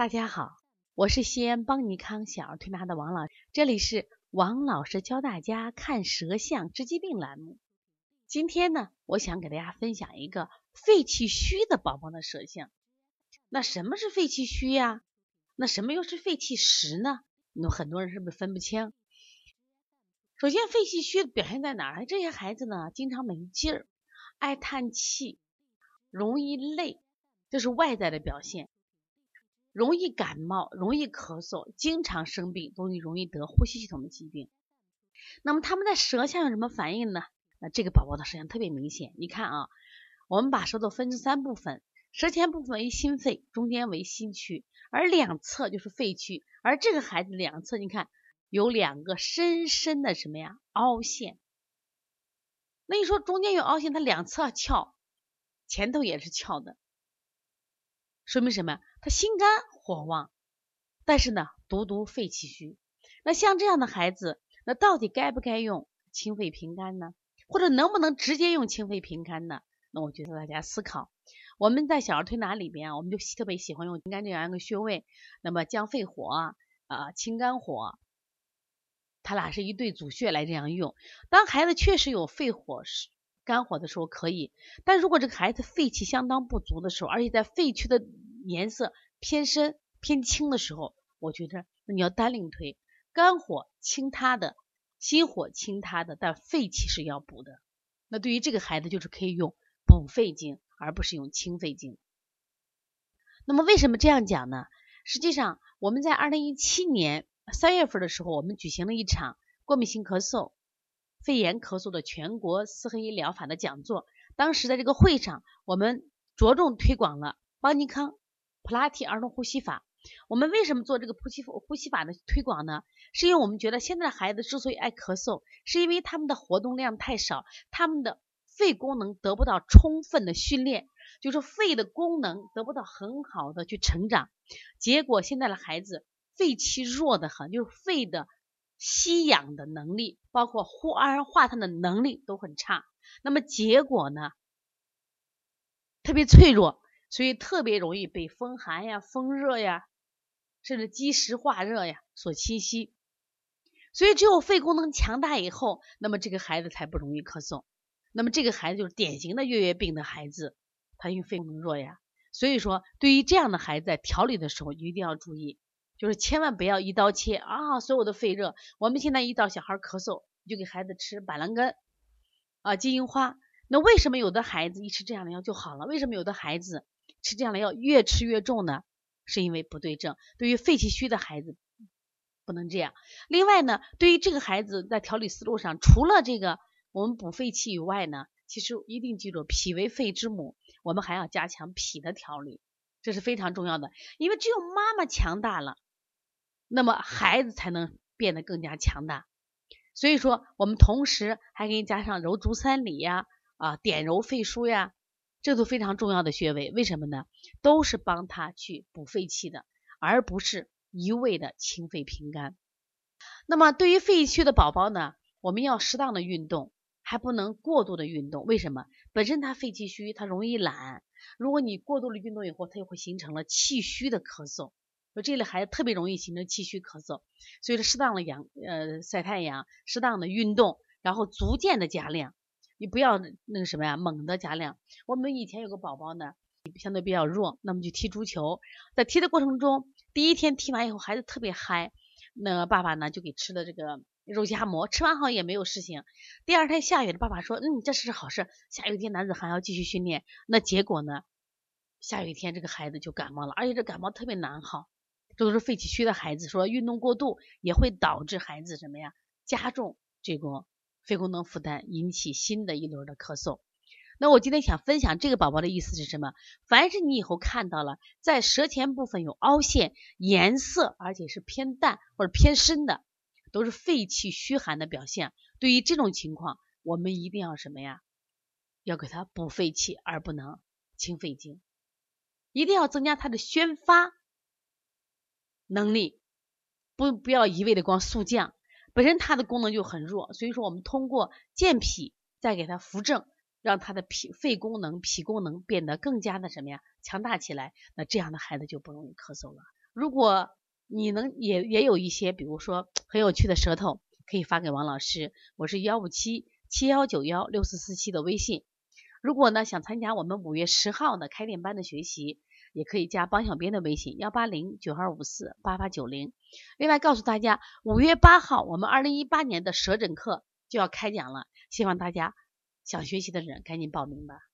大家好，我是西安邦尼康小儿推拿的王老师，这里是王老师教大家看舌象治疾病栏目。今天呢，我想给大家分享一个肺气虚的宝宝的舌象。那什么是肺气虚呀？那什么又是肺气实呢？那很多人是不是分不清？首先，肺气虚表现在哪儿？这些孩子呢，经常没劲儿，爱叹气，容易累，这是外在的表现。容易感冒，容易咳嗽，经常生病，容易容易得呼吸系统的疾病。那么他们在舌象有什么反应呢？那这个宝宝的舌象特别明显。你看啊，我们把舌头分成三部分，舌前部分为心肺，中间为心区，而两侧就是肺区。而这个孩子两侧，你看有两个深深的什么呀凹陷。那你说中间有凹陷，它两侧翘，前头也是翘的。说明什么？他心肝火旺，但是呢，独独肺气虚。那像这样的孩子，那到底该不该用清肺平肝呢？或者能不能直接用清肺平肝呢？那我觉得大家思考。我们在小儿推拿里边，我们就特别喜欢用清肝这样一个穴位，那么降肺火啊，清肝火，它俩是一对主穴来这样用。当孩子确实有肺火肝火的时候可以，但如果这个孩子肺气相当不足的时候，而且在肺区的颜色偏深偏青的时候，我觉得那你要单另推，肝火清他的，心火清他的，但肺气是要补的。那对于这个孩子就是可以用补肺经，而不是用清肺经。那么为什么这样讲呢？实际上我们在二零一七年三月份的时候，我们举行了一场过敏性咳嗽。肺炎咳嗽的全国四合一疗法的讲座，当时在这个会上，我们着重推广了邦尼康普拉提儿童呼吸法。我们为什么做这个呼吸呼吸法的推广呢？是因为我们觉得现在的孩子之所以爱咳嗽，是因为他们的活动量太少，他们的肺功能得不到充分的训练，就是肺的功能得不到很好的去成长，结果现在的孩子肺气弱的很，就是肺的。吸氧的能力，包括呼二氧化碳的能力都很差，那么结果呢，特别脆弱，所以特别容易被风寒呀、风热呀，甚至积食化热呀所侵袭。所以只有肺功能强大以后，那么这个孩子才不容易咳嗽。那么这个孩子就是典型的月月病的孩子，他因为肺功能弱呀。所以说，对于这样的孩子，在调理的时候一定要注意。就是千万不要一刀切啊！所有的肺热，我们现在一到小孩咳嗽，就给孩子吃板蓝根啊、金银花。那为什么有的孩子一吃这样的药就好了？为什么有的孩子吃这样的药越吃越重呢？是因为不对症。对于肺气虚的孩子不能这样。另外呢，对于这个孩子在调理思路上，除了这个我们补肺气以外呢，其实一定记住脾为肺之母，我们还要加强脾的调理，这是非常重要的。因为只有妈妈强大了。那么孩子才能变得更加强大，所以说我们同时还给你加上揉足三里呀，啊点揉肺腧呀，这都非常重要的穴位。为什么呢？都是帮他去补肺气的，而不是一味的清肺平肝。那么对于肺虚的宝宝呢，我们要适当的运动，还不能过度的运动。为什么？本身他肺气虚，他容易懒，如果你过度的运动以后，他就会形成了气虚的咳嗽。说这类孩子特别容易形成气虚咳嗽，所以说适当的阳呃晒太阳，适当的运动，然后逐渐的加量，你不要那个什么呀猛的加量。我们以前有个宝宝呢，相对比较弱，那么就踢足球，在踢的过程中，第一天踢完以后孩子特别嗨，那爸爸呢就给吃了这个肉夹馍，吃完后也没有事情。第二天下雨了，爸爸说嗯这是好事，下雨天男子汉要继续训练。那结果呢，下雨天这个孩子就感冒了，而且这感冒特别难好。这都是肺气虚的孩子，说运动过度也会导致孩子什么呀？加重这个肺功能负担，引起新的一轮的咳嗽。那我今天想分享这个宝宝的意思是什么？凡是你以后看到了在舌前部分有凹陷，颜色而且是偏淡或者偏深的，都是肺气虚寒的表现。对于这种情况，我们一定要什么呀？要给他补肺气，而不能清肺经，一定要增加他的宣发。能力不不要一味的光速降，本身它的功能就很弱，所以说我们通过健脾再给它扶正，让他的脾肺功能、脾功能变得更加的什么呀强大起来，那这样的孩子就不容易咳嗽了。如果你能也也有一些，比如说很有趣的舌头，可以发给王老师，我是幺五七七幺九幺六四四七的微信。如果呢想参加我们五月十号的开店班的学习，也可以加帮小编的微信幺八零九二五四八八九零。另外告诉大家，五月八号我们二零一八年的舌诊课就要开讲了，希望大家想学习的人赶紧报名吧。